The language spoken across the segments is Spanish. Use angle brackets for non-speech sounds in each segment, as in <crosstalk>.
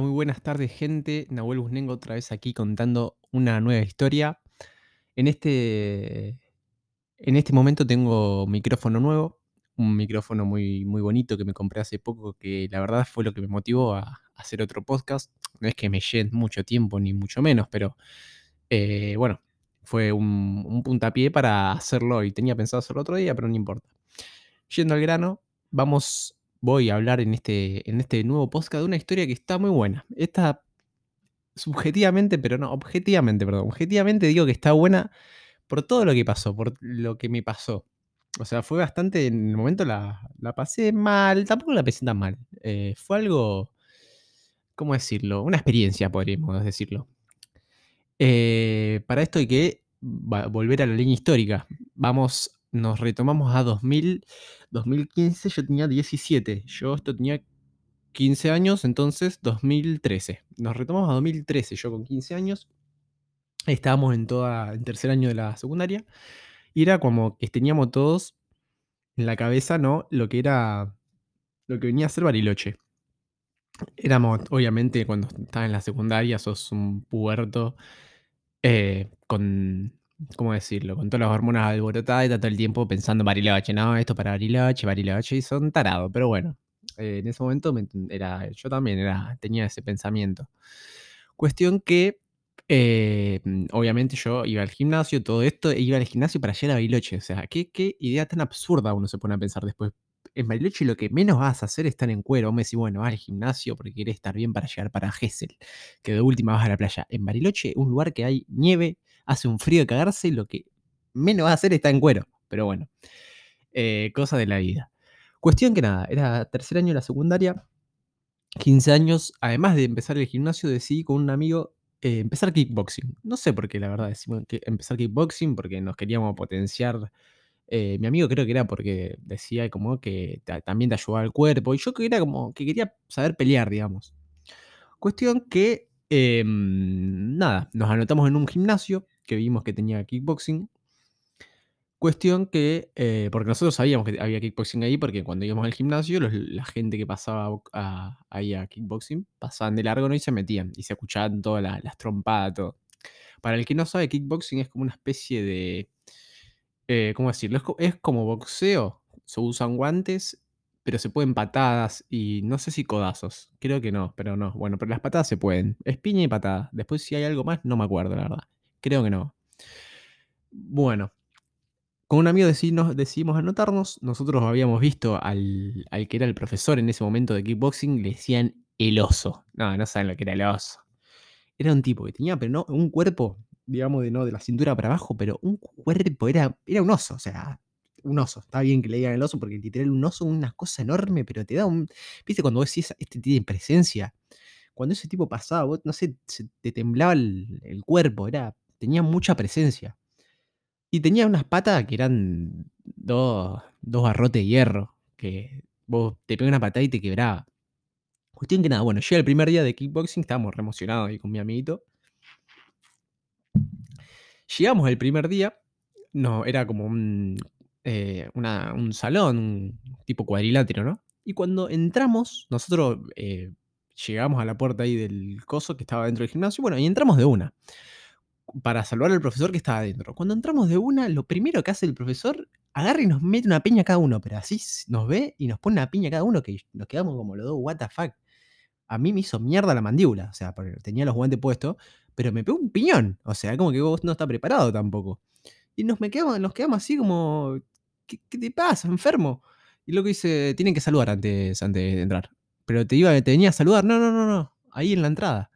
Muy buenas tardes, gente. Nahuel Busnengo otra vez aquí contando una nueva historia. En este, en este momento tengo micrófono nuevo, un micrófono muy, muy bonito que me compré hace poco, que la verdad fue lo que me motivó a hacer otro podcast. No es que me lleve mucho tiempo, ni mucho menos, pero eh, bueno, fue un, un puntapié para hacerlo y tenía pensado hacerlo otro día, pero no importa. Yendo al grano, vamos voy a hablar en este, en este nuevo podcast de una historia que está muy buena. Esta, subjetivamente, pero no, objetivamente, perdón. Objetivamente digo que está buena por todo lo que pasó, por lo que me pasó. O sea, fue bastante, en el momento la, la pasé mal, tampoco la pasé tan mal. Eh, fue algo, ¿cómo decirlo? Una experiencia, podríamos decirlo. Eh, para esto hay que volver a la línea histórica. Vamos nos retomamos a 2000, 2015, yo tenía 17, yo esto tenía 15 años, entonces 2013. Nos retomamos a 2013, yo con 15 años. Estábamos en toda, en tercer año de la secundaria. Y era como que teníamos todos en la cabeza, ¿no? Lo que era, lo que venía a ser Bariloche. Éramos, obviamente, cuando estás en la secundaria, sos un puerto eh, con ¿cómo decirlo? Con todas las hormonas alborotadas y todo el tiempo pensando en Bariloche, no, esto para Bariloche, Bariloche, y son tarados, pero bueno, eh, en ese momento era, yo también era, tenía ese pensamiento. Cuestión que, eh, obviamente yo iba al gimnasio, todo esto, e iba al gimnasio para llegar a Bariloche, o sea, ¿qué, qué idea tan absurda uno se pone a pensar después. En Bariloche lo que menos vas a hacer es estar en cuero. Me decís, bueno, vas al gimnasio porque querés estar bien para llegar para Gessel, que de última vas a la playa. En Bariloche, un lugar que hay nieve, hace un frío de cagarse y lo que menos va a hacer está en cuero. Pero bueno, eh, cosa de la vida. Cuestión que nada, era tercer año de la secundaria, 15 años, además de empezar el gimnasio, decidí con un amigo eh, empezar kickboxing. No sé por qué, la verdad, decimos que empezar kickboxing, porque nos queríamos potenciar. Eh, mi amigo creo que era porque decía como que también te ayudaba al cuerpo, y yo que era como que quería saber pelear, digamos. Cuestión que, em, nada, nos anotamos en un gimnasio, que vimos que tenía kickboxing. Cuestión que, eh, porque nosotros sabíamos que había kickboxing ahí, porque cuando íbamos al gimnasio, la gente que pasaba ahí a kickboxing pasaban de largo ¿no? y se metían y se escuchaban todas las trompadas, todo. Para el que no sabe, kickboxing es como una especie de. Eh, ¿Cómo decirlo? Es, como boxeo. Se usan guantes, pero se pueden patadas y no sé si codazos. Creo que no, pero no. Bueno, pero las patadas se pueden. Es piña y patada. Después, si hay algo más, no me acuerdo, la verdad. Creo que no. Bueno, con un amigo decidimos, decidimos anotarnos. Nosotros habíamos visto al, que era el profesor en ese momento de kickboxing, le decían el oso. No, no saben lo que era el oso. Era un tipo que tenía, pero no, un cuerpo, digamos, de no de la cintura para abajo, pero un cuerpo, era, era un oso, o sea, un oso. Está bien que le digan el oso, porque literal un oso, una cosa enorme, pero te da un. ¿Viste cuando vos decís este tiene presencia? Cuando ese tipo pasaba, vos, no sé, te temblaba el cuerpo, era tenía mucha presencia. Y tenía unas patas que eran dos, dos barrotes de hierro, que vos te pegabas una patada y te quebraba. Cuestión que nada, bueno, llega el primer día de kickboxing, estábamos re emocionados ahí con mi amiguito. Llegamos el primer día, no, era como un, eh, un salón, un tipo cuadrilátero, ¿no? Y cuando entramos, nosotros eh, llegamos a la puerta ahí del coso que estaba dentro del gimnasio, bueno, y entramos de una para salvar al profesor que estaba adentro. Cuando entramos de una, lo primero que hace el profesor, agarra y nos mete una piña cada uno, pero así nos ve y nos pone una piña cada uno que nos quedamos como los dos, what the fuck. A mí me hizo mierda la mandíbula, o sea, tenía los guantes puestos, pero me pegó un piñón, o sea, como que vos no estás preparado tampoco. Y nos, quedamos, nos quedamos así como, ¿qué, te pasa, enfermo? Y lo que dice, tienen que saludar antes, antes de entrar. Pero te iba, te venía a saludar, no, no, no, no, ahí en la entrada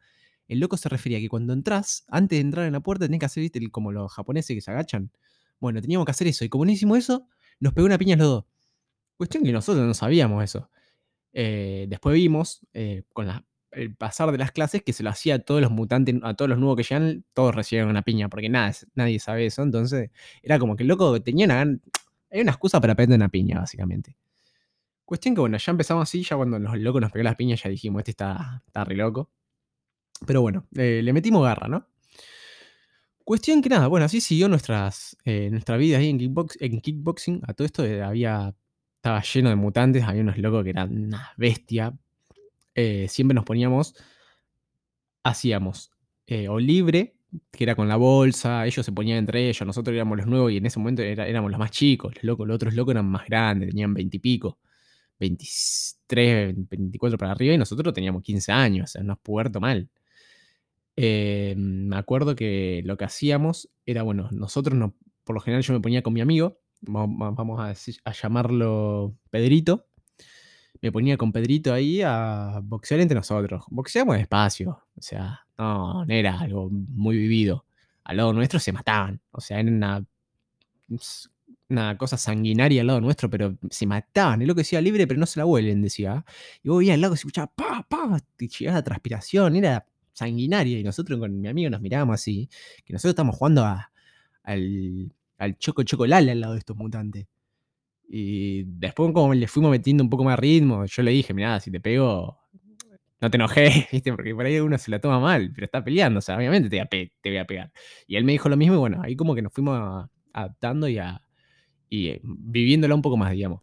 el loco se refería a que cuando entras, antes de entrar en la puerta, tenés que hacer, viste, como los japoneses que se agachan. Bueno, teníamos que hacer eso. Y como no hicimos eso, nos pegó una piña los dos. Cuestión que nosotros no sabíamos eso. Eh, después vimos, eh, con el pasar de las clases, que se lo hacía a todos los mutantes, a todos los nuevos que llegan, todos recibieron una piña, porque nada, nadie sabe eso. Entonces, era como que el loco tenía una, hay una excusa para aprender una piña, básicamente. Cuestión que, bueno, ya empezamos así, ya cuando los locos nos pegó las piñas, ya dijimos, este está, está re loco. Pero bueno, eh, le metimos garra, ¿no? Cuestión que nada, bueno, así siguió nuestras, eh, nuestra vida ahí en, kickbox, en kickboxing. A todo esto eh, había, estaba lleno de mutantes, había unos locos que eran una bestia. siempre nos poníamos hacíamos eh, o libre, que era con la bolsa, ellos se ponían entre ellos, nosotros éramos los nuevos y en ese momento éramos los más chicos, los, locos, los otros locos eran más grandes, tenían 20 y pico, 23, 24 para arriba y nosotros teníamos 15 años, o sea, nos puerto mal. Eh, me acuerdo que lo que hacíamos era, bueno, nosotros no, por lo general yo me ponía con mi amigo, va- va- vamos a, llamarlo Pedrito, me ponía con Pedrito ahí a boxear entre nosotros. Boxeamos despacio, o sea, no, no era algo muy vivido. Al lado nuestro se mataban, o sea, era una, cosa sanguinaria al lado nuestro, pero se mataban. Es lo que decía libre, pero no se la vuelven, decía. Y vos veías al lado que se escuchaba pa, pa, te llegaba la transpiración, era sanguinaria. Y nosotros con mi amigo nos mirábamos así, que nosotros estamos jugando al, al Choco Chocolala al lado de estos mutantes. Y después, como le fuimos metiendo un poco más ritmo, yo le dije, mirá, si te pego, no te enojes, <laughs> ¿viste? Porque por ahí uno se la toma mal, pero está peleando, o sea, obviamente te voy a, pegar. Y él me dijo lo mismo, y bueno, ahí como que nos fuimos adaptando y, a, y eh, viviéndola un poco más, digamos.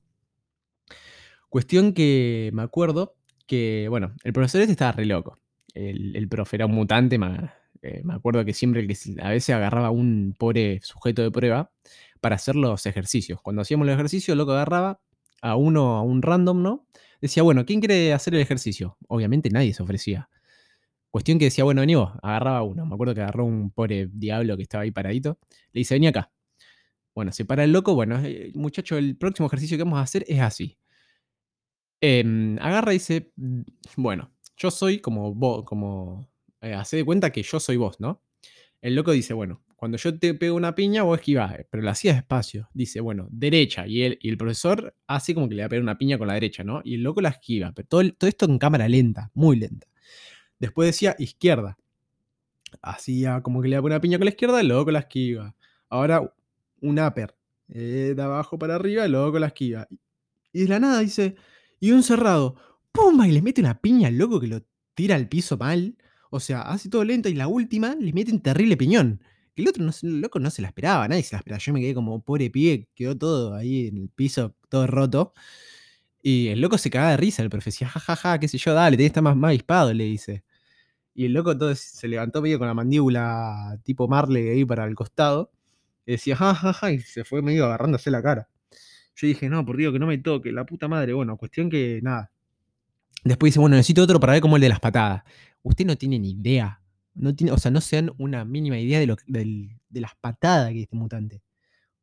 Cuestión que me acuerdo que, bueno, el profesor este estaba re loco. El, el profe era un mutante, ma- eh, me acuerdo que siempre que a veces agarraba un pobre sujeto de prueba para hacer los ejercicios. Cuando hacíamos los ejercicios, el loco agarraba a uno, a un random, ¿no? Decía, bueno, ¿quién quiere hacer el ejercicio? Obviamente nadie se ofrecía. Cuestión que decía, bueno, vení vos, agarraba uno. Me acuerdo que agarró un pobre diablo que estaba ahí paradito. Le dice, vení acá. Bueno, se para el loco. Bueno, eh, muchacho, el próximo ejercicio que vamos a hacer es así. Em, agarra y dice, "Mm, bueno, yo soy como vos, como... Eh, hace de cuenta que yo soy vos, ¿no? El loco dice, bueno, cuando yo te pego una piña, vos esquivás, eh, pero lo hacía despacio. Dice, bueno, derecha. Y, y el profesor hace como que le va a pegar una piña con la derecha, ¿no? Y el loco la esquiva. Pero todo, todo esto en cámara lenta, muy lenta. Después decía izquierda. Hacía como que le da una piña con la izquierda, el loco la esquiva. Ahora un upper. eh, de abajo para arriba, el loco la esquiva. Y de la nada dice, y un cerrado. ¡Pumba! Y le mete una piña al loco que lo tira al piso mal. O sea, hace todo lento y la última le mete un terrible piñón. El otro no, el loco no se la esperaba, nadie se la esperaba. Yo me quedé como pobre pibe, quedó todo ahí en el piso, todo roto. Y el loco se cagaba de risa, el profe decía, jajaja, qué sé yo, dale, tenés que estar más, más avispado, le dice. Y el loco todo se levantó medio con la mandíbula tipo Marley ahí para el costado. Y decía, jajaja, y se fue medio agarrándose la cara. Yo dije, no, por Dios, que no me toque, la puta madre. Bueno, cuestión que nada. Después dice, bueno, necesito otro para ver cómo el de las patadas. Usted no tiene ni idea. No tiene, o sea, no se dan una mínima idea de, lo, del- de las patadas que este mutante.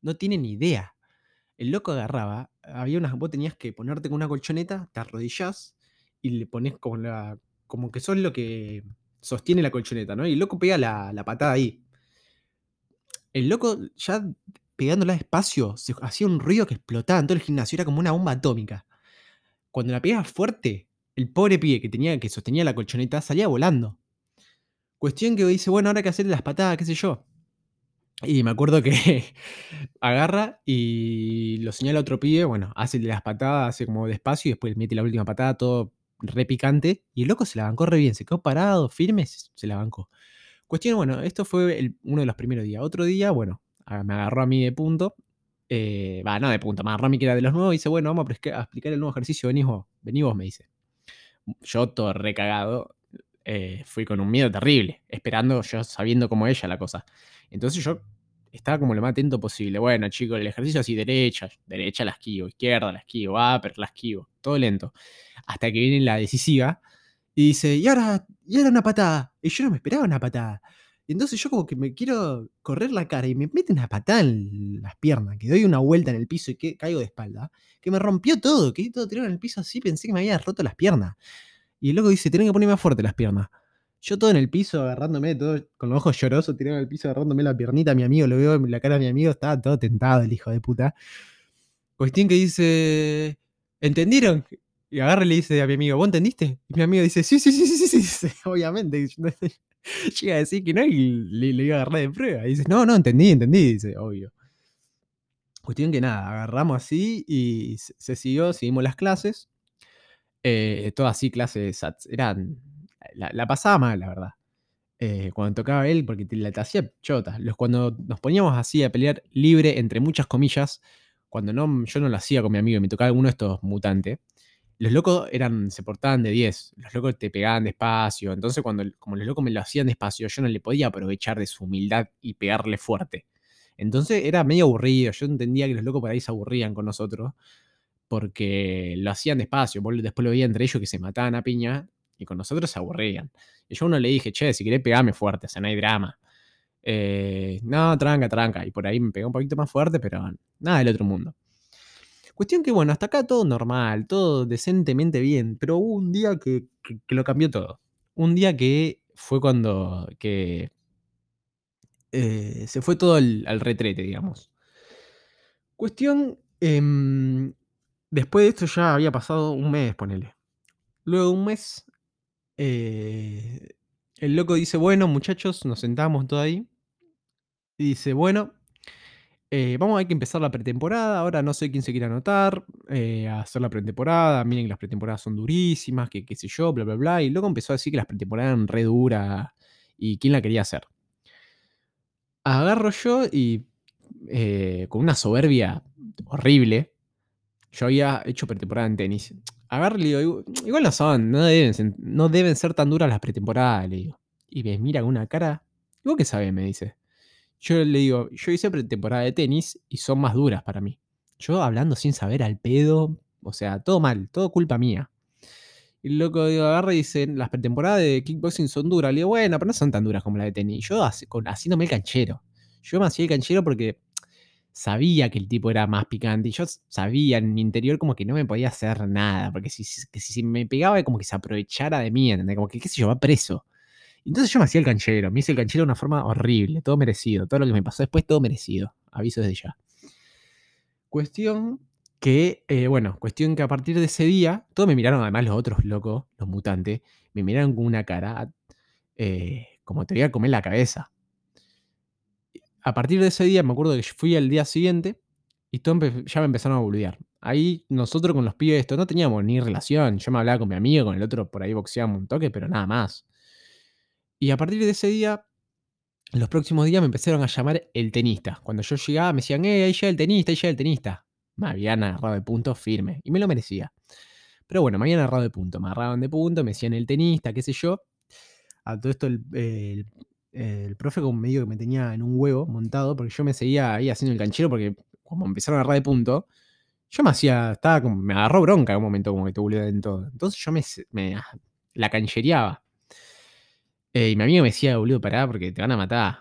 No tiene ni idea. El loco agarraba, había unas, vos tenías que ponerte con una colchoneta, te arrodillás y le pones como la. como que sos lo que sostiene la colchoneta, ¿no? Y el loco pega la, la patada ahí. El loco ya pegándola despacio, hacía un ruido que explotaba en todo el gimnasio, era como una bomba atómica. Cuando la pegaba fuerte, el pobre pibe que tenía, que sostenía la colchoneta, salía volando. Cuestión que dice, bueno, ahora hay que hacerle las patadas, qué sé yo. Y me acuerdo que <laughs> agarra y lo señala a otro pibe, bueno, hace las patadas, hace como despacio y después mete la última patada, todo re picante. Y el loco se la bancó re bien, se quedó parado, firme, se la bancó. Cuestión, bueno, esto fue uno de los primeros días. Otro día, bueno, me agarró a mí de punto. eh, Va, no de punto, me agarró a mí que era de los nuevos y dice, bueno, vamos a, explicar el nuevo ejercicio, venís vos, vení vos, me dice. Yo todo recagado, eh, fui con un miedo terrible, esperando, yo sabiendo cómo ella la cosa. Entonces yo estaba como lo más atento posible. Bueno, chicos, el ejercicio así, derecha, derecha la esquivo, izquierda la esquivo, upper la esquivo, todo lento. Hasta que viene la decisiva y dice, y ahora, y ahora una patada. Y yo no me esperaba una patada. Y entonces yo como que me quiero correr la cara y me mete una patada en las piernas, que doy una vuelta en el piso y que caigo de espalda, que me rompió todo, quedé todo tirado en el piso así, pensé que me había roto las piernas. Y el loco dice, tenés que poner más fuerte las piernas. Yo todo en el piso, agarrándome, todo con los ojos llorosos, tirado en el piso, agarrándome la piernita a mi amigo, lo veo en la cara de mi amigo, estaba todo tentado el hijo de puta. Cuestión que dice, ¿entendieron? Y agarra y le dice a mi amigo, ¿vos entendiste? Y mi amigo dice, sí, sí, sí, sí, sí, <laughs> obviamente. <laughs> <laughs> Llega a decir que no y le, le iba a agarrar de prueba. Y dice, no, no, entendí, entendí, dice, obvio. Cuestión que nada, agarramos así y se, siguió, seguimos las clases. Eh, todas así clases, eran, la, pasaba mal, la verdad. Eh, cuando tocaba él, porque te, la hacía chota. Los, cuando nos poníamos así a pelear libre, entre muchas comillas, cuando no, yo no lo hacía con mi amigo y me tocaba alguno de estos mutantes, los locos eran, se portaban de 10. Los locos te pegaban despacio. Entonces, cuando como los locos me lo hacían despacio, yo no le podía aprovechar de su humildad y pegarle fuerte. Entonces era medio aburrido. Yo entendía que los locos por ahí se aburrían con nosotros porque lo hacían despacio. Después lo veía entre ellos que se mataban a piña y con nosotros se aburrían. Y yo a uno le dije, che, si querés pegarme fuerte, o sea, no hay drama. Eh, no, tranca, tranca. Y por ahí me pegó un poquito más fuerte, pero nada del otro mundo. Cuestión que, bueno, hasta acá todo normal, todo decentemente bien, pero hubo un día que, lo cambió todo. Un día que fue cuando que eh, se fue todo al, retrete, digamos. Cuestión, em, después de esto ya había pasado un mes, ponele. Luego de un mes, eh, el loco dice, bueno, muchachos, nos sentamos todo ahí. Y dice, bueno, eh, vamos hay que empezar la pretemporada. Ahora no sé quién se quiere anotar eh, a hacer la pretemporada. Miren que las pretemporadas son durísimas, que qué sé yo, bla, bla, bla. Y luego empezó a decir que las pretemporadas eran re duras y quién la quería hacer. Agarro yo y eh, con una soberbia horrible, yo había hecho pretemporada en tenis. Agarro y le digo, igual no son, no deben, ser, no deben ser tan duras las pretemporadas, le digo. Y me mira con una cara. ¿Y vos qué sabes? Me dice. Yo le digo, yo hice pretemporada de tenis y son más duras para mí. Yo hablando sin saber al pedo, o sea, todo mal, todo culpa mía. Y el loco digo, agarra y dice, las pretemporadas de kickboxing son duras. Le digo, bueno, pero no son tan duras como la de tenis. Yo haciéndome el canchero. Yo me hacía el canchero porque sabía que el tipo era más picante. Y yo sabía en mi interior como que no me podía hacer nada. Porque si, si me pegaba, como que se aprovechara de mí, ¿entendés? Como que, qué sé yo, va preso. Entonces yo me hacía el canchero, me hice el canchero de una forma horrible, todo merecido, todo lo que me pasó después, todo merecido, aviso desde ya. Cuestión que, eh, bueno, cuestión que a partir de ese día, todos me miraron, además los otros locos, los mutantes, me miraron con una cara eh, como te voy a comer la cabeza. A partir de ese día, me acuerdo que fui al día siguiente y todo ya me empezaron a boludear. Ahí nosotros con los pibes esto no teníamos ni relación. Yo me hablaba con mi amigo, con el otro por ahí boxeábamos un toque, pero nada más. Y a partir de ese día, los próximos días me empezaron a llamar el tenista. Cuando yo llegaba me decían, eh, ahí llega el tenista, ahí llega el tenista. Me habían agarrado de punto firme. Y me lo merecía. Pero bueno, me habían agarrado de punto. Me agarraban de punto, me decían el tenista, qué sé yo. A todo esto el, profe como medio que me tenía en un huevo montado, porque yo me seguía ahí haciendo el canchero, porque como empezaron a agarrar de punto, yo me hacía, estaba como, me agarró bronca en un momento como que te en todo. Entonces yo me, me la canchereaba. Eh, y mi amigo me decía, boludo, pará porque te van a matar.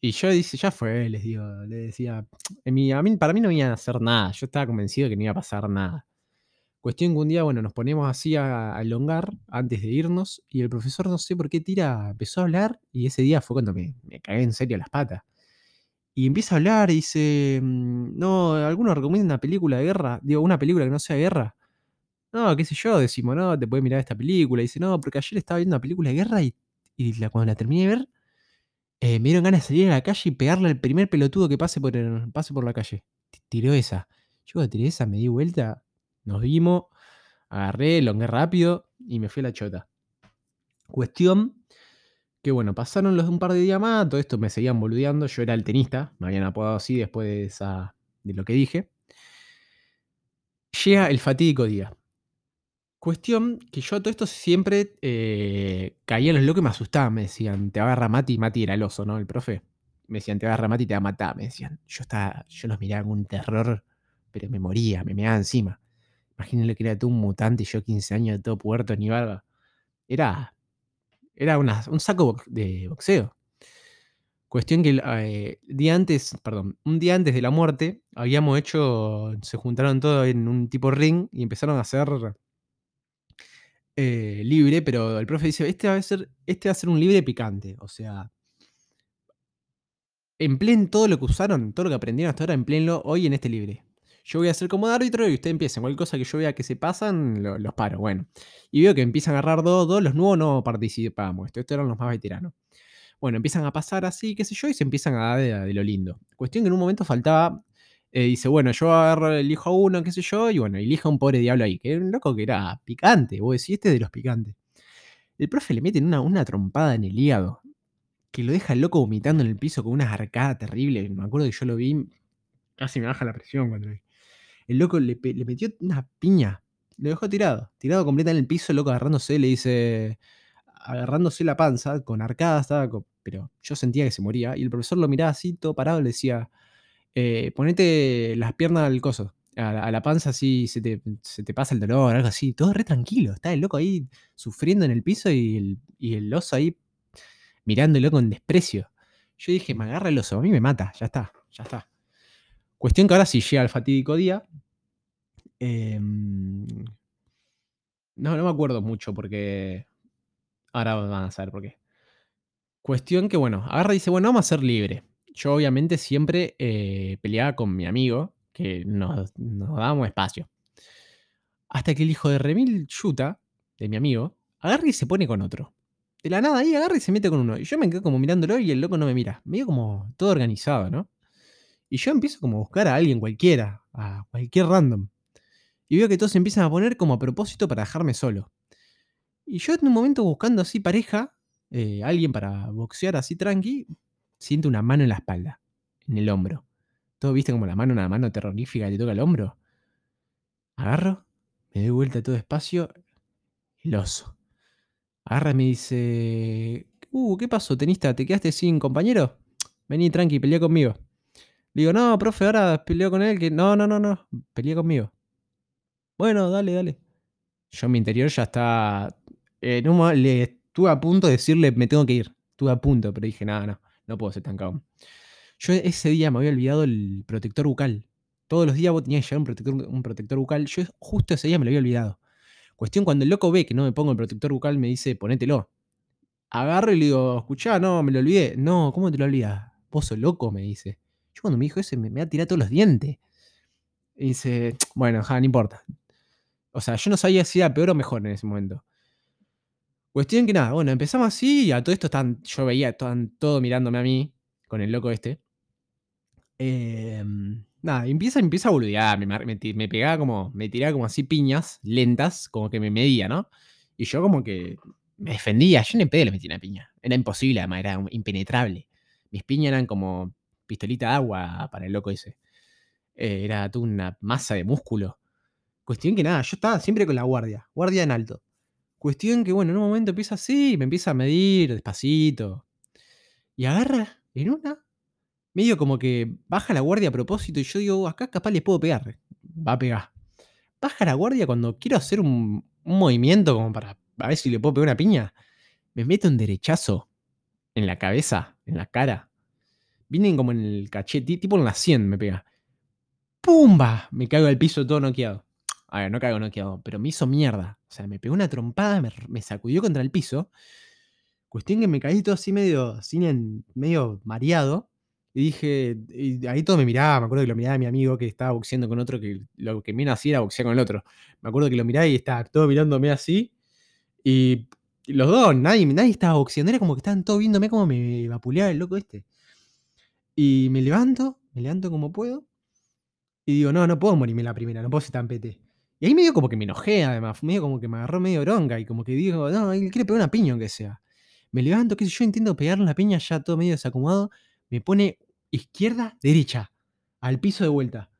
Y yo dice, ya fue, les digo, le decía, <tsk> a mí, para mí no iban a hacer nada, yo estaba convencido de que no iba a pasar nada. Cuestión que un día, bueno, nos ponemos así a, elongar antes de irnos y el profesor no sé por qué tira, empezó a hablar y ese día fue cuando me, me cagué en serio las patas. Y empieza a hablar y dice, mm, no, ¿alguno recomienda una película de guerra? Digo, una película que no sea de guerra. No, qué sé yo, decimos, no, te puedes mirar esta película. Y dice, no, porque ayer estaba viendo una película de guerra y y cuando la terminé de ver, eh, me dieron ganas de salir a la calle y pegarle al primer pelotudo que pase por, pase por la calle. Tiró esa. Yo tiré esa, me di vuelta, nos vimos, agarré, longué rápido y me fui a la chota. Cuestión que bueno, pasaron los un par de días más, todo esto me seguían boludeando, yo era el tenista, me habían apodado así después de, esa, de lo que dije. Llega el fatídico día. Cuestión que yo todo esto siempre eh, caía en los locos y me asustaban. Me decían, te agarra Mati. Mati era el oso, ¿no? El profe. Me decían, te agarra Mati y te va a matar. Me decían. Yo estaba, yo los miraba con un terror, pero me moría, me meaba encima. Imagínense que era tú un mutante y yo 15 años de todo puerto ni barba. Era, era un saco de boxeo. Cuestión que eh, día antes, perdón, un día antes de la muerte, habíamos hecho, se juntaron todos en un tipo ring y empezaron a hacer eh, libre, pero el profe dice, este va a ser, este va a ser un libre picante. O sea, empleen todo lo que usaron, todo lo que aprendieron hasta ahora, empleenlo hoy en este libre. Yo voy a ser como árbitro y ustedes empiecen. Cualquier cosa que yo vea que se pasan, los paro. Bueno. Y veo que empiezan a agarrar dos, dos. Los nuevos no participamos. Estos eran los más veteranos. Bueno, empiezan a pasar así, qué sé yo, y se empiezan a dar de lo lindo. Cuestión que en un momento faltaba eh, dice, bueno, yo agarro, elijo a uno, qué sé yo, y bueno, elija un pobre diablo ahí, que era un loco que era picante, vos decís, este es de los picantes. El profe le mete una, una trompada en el hígado, que lo deja el loco vomitando en el piso con una arcada terrible. Me acuerdo que yo lo vi, casi me baja la presión cuando vi. El loco le, metió una piña, Lo dejó tirado, tirado completa en el piso, loco, agarrándose, le dice, agarrándose la panza, con arcadas, estaba, pero yo sentía que se moría. Y el profesor lo miraba así, todo parado, le decía, eh, ponete las piernas al coso, a la, panza así se te, se te pasa el dolor, algo así. Todo re tranquilo, está el loco ahí sufriendo en el piso y el, y el oso ahí mirándolo con desprecio. Yo dije, me agarra el oso, a mí me mata, ya está, ya está. Cuestión que ahora sí llega el fatídico día. em, no, no me acuerdo mucho porque. Ahora van a saber por qué. Cuestión que, bueno, agarra y dice, bueno, vamos a ser libre. Yo obviamente siempre eh, peleaba con mi amigo, que nos, nos dábamos espacio. Hasta que el hijo de Remil Yuta, de mi amigo, agarra y se pone con otro. De la nada ahí agarra y se mete con uno. Y yo me quedo como mirándolo y el loco no me mira. Medio como todo organizado, ¿no? Y yo empiezo como a buscar a alguien cualquiera, a cualquier random. Y veo que todos se empiezan a poner como a propósito para dejarme solo. Y yo en un momento buscando así pareja, eh, alguien para boxear así tranqui, siento una mano en la espalda, en el hombro. Todo viste como la mano, una mano terrorífica que toca el hombro. Agarro, me doy vuelta todo despacio, el oso. Agarra y me dice, uh, ¿qué pasó, tenista? ¿Te quedaste sin compañero? Vení tranqui, pelea conmigo. Le digo, no, profe, ahora peleo con él, que no, no, no, no, pelea conmigo. Bueno, dale, dale. Yo en mi interior ya está. En un mo- le estuve a punto de decirle, me tengo que ir. Estuve a punto, pero dije, nada, no, no puedo ser tan cagón. Yo ese día me había olvidado el protector bucal. Todos los días vos tenías que llevar un protector, un protector bucal. Yo justo ese día me lo había olvidado. Cuestión, cuando el loco ve que no me pongo el protector bucal, me dice, ponételo. Agarro y le digo, escuchá, no, me lo olvidé. No, ¿cómo te lo olvidas? Vos sos loco, me dice. Yo cuando me dijo eso, me, me va a tirar todos los dientes. Y dice, bueno, ja, no importa. O sea, yo no sabía si era peor o mejor en ese momento. Cuestión que nada, bueno, empezamos así y a todo esto están, yo veía, estaban todo mirándome a mí, con el loco este. Em, nada, empieza, empieza a boludear, me, me pegaba como, me tiraba como así piñas lentas, como que me medía, ¿no? Y yo como que me defendía, yo ni pedo le metí una piña. Era imposible, además, era impenetrable. Mis piñas eran como pistolita de agua para el loco ese. Eh, era toda una masa de músculo. Cuestión que nada, yo estaba siempre con la guardia, guardia en alto. Cuestión que, bueno, en un momento empieza así, me empieza a medir despacito. Y agarra en una, medio como que baja la guardia a propósito y yo digo, acá capaz le puedo pegar. Va a pegar. Baja la guardia cuando quiero hacer un, un movimiento como para a ver si le puedo pegar una piña. Me mete un derechazo en la cabeza, en la cara. Vienen como en el cachete, tipo en la 100 me pega. ¡Pumba! Me caigo al piso todo noqueado. A ver, no caigo noqueado, pero me hizo mierda. O sea, me pegó una trompada, me, sacudió contra el piso. Cuestión que me caí todo así medio, en- medio mareado. Y dije, ahí todo me miraba, me acuerdo que lo miraba mi amigo que estaba boxeando con otro, que lo que menos hacía era boxear con el otro. Me acuerdo que lo miraba y estaba todo mirándome así. Y los dos, nadie, nadie estaba boxeando, era como que estaban todos viéndome como me vapuleaba el loco este. Y me levanto, me levanto como puedo. Y digo, no, no puedo morirme la primera, no puedo ser tan pete. Y ahí medio como que me enojé, además, medio como que me agarró medio bronca y como que digo, no, él quiere pegar una piña aunque sea. Me levanto, qué sé yo, intento pegarle una piña ya todo medio desacomodado. Me pone izquierda, derecha, al piso de vuelta.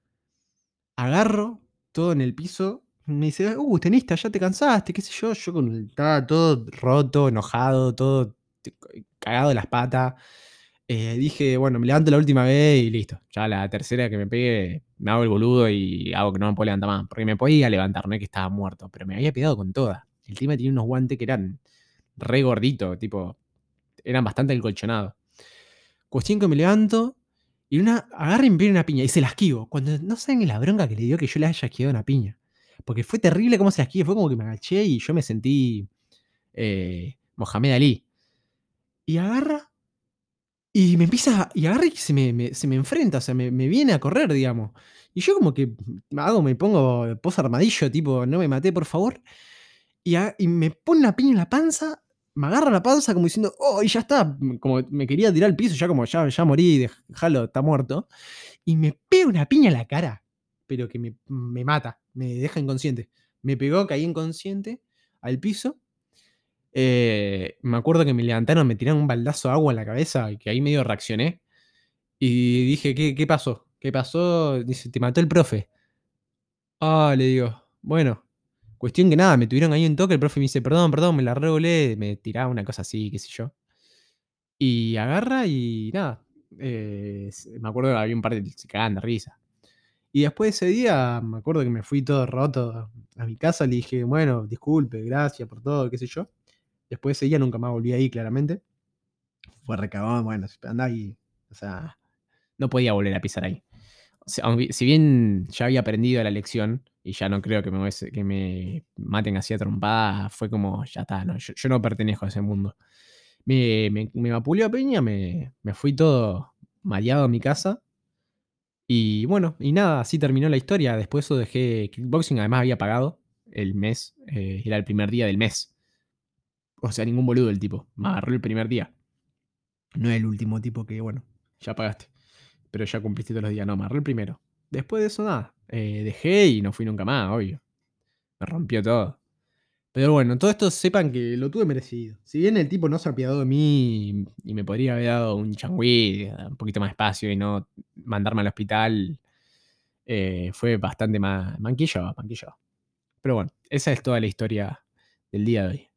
Agarro todo en el piso. Me dice, uh, tenista, ya te cansaste, qué sé yo. Yo con estaba todo roto, enojado, todo cagado de las patas. Eh, dije, bueno, me levanto la última vez y listo. Ya la tercera que me pegue, me hago el boludo y hago que no me puedo levantar más. Porque me podía levantar, no es que estaba muerto, pero me había pegado con toda. El tema tenía unos guantes que eran re gorditos, tipo, eran bastante encolchonados. Cuestión que me levanto y una agarra y me pega una piña y se la esquivo. Cuando no saben la bronca que le dio que yo le haya esquivado una piña. Porque fue terrible cómo se la esquivé, fue como que me agaché y yo me sentí eh, Mohamed Ali. Y agarra y me empieza, y agarra y se me, me- se me enfrenta, o sea, me, me viene a correr, digamos. Y yo como que hago, me pongo posa armadillo, tipo, no me maté, por favor. Y, a- y me pone una piña en la panza, me agarra la panza como diciendo, oh, y ya está, como me quería tirar al piso, ya como ya, ya morí, déjalo, está muerto. Y me pega una piña en la cara, pero que me, me mata, me deja inconsciente. Me pegó, caí inconsciente al piso. Eh, me acuerdo que me levantaron, me tiraron un baldazo de agua en la cabeza y que ahí medio reaccioné. Y dije, ¿qué, qué pasó? ¿Qué pasó? Dice, te mató el profe. Ah, le digo, bueno, Cuestión que nada, me tuvieron ahí un toque, el profe me dice: "Perdón, perdón, me la revolé", me tiraba una cosa así, qué sé yo. Y agarra y nada, eh, me acuerdo que había un par de se de risa. Y después de ese día, me acuerdo que me fui todo roto a mi casa, le dije: "Bueno, disculpe, gracias por todo", qué sé yo. Después día nunca más volví ahí, claramente. Fue re cagón, bueno, andá ahí, o sea, no podía volver a pisar ahí. Si bien ya había aprendido la lección y ya no creo que me maten así a trompadas, fue como, ya está, no, yo no pertenezco a ese mundo. Me me me vapuleó a piña, me me fui todo mareado a mi casa. Y bueno, y nada, así terminó la historia. Después de eso dejé kickboxing, además había pagado el mes, eh, era el primer día del mes. O sea, ningún boludo el tipo, me agarró el primer día. No es el último tipo que, bueno, ya pagaste, pero ya cumpliste todos los días. No, me agarró el primero. Después de eso, nada, eh, dejé y no fui nunca más, obvio. Me rompió todo. Pero bueno, todo esto sepan que lo tuve merecido. Si bien el tipo no se apiadó de mí y me podría haber dado un changüí, un poquito más espacio y no mandarme al hospital, eh, fue bastante más manquillo, manquillo. Pero bueno, esa es toda la historia del día de hoy.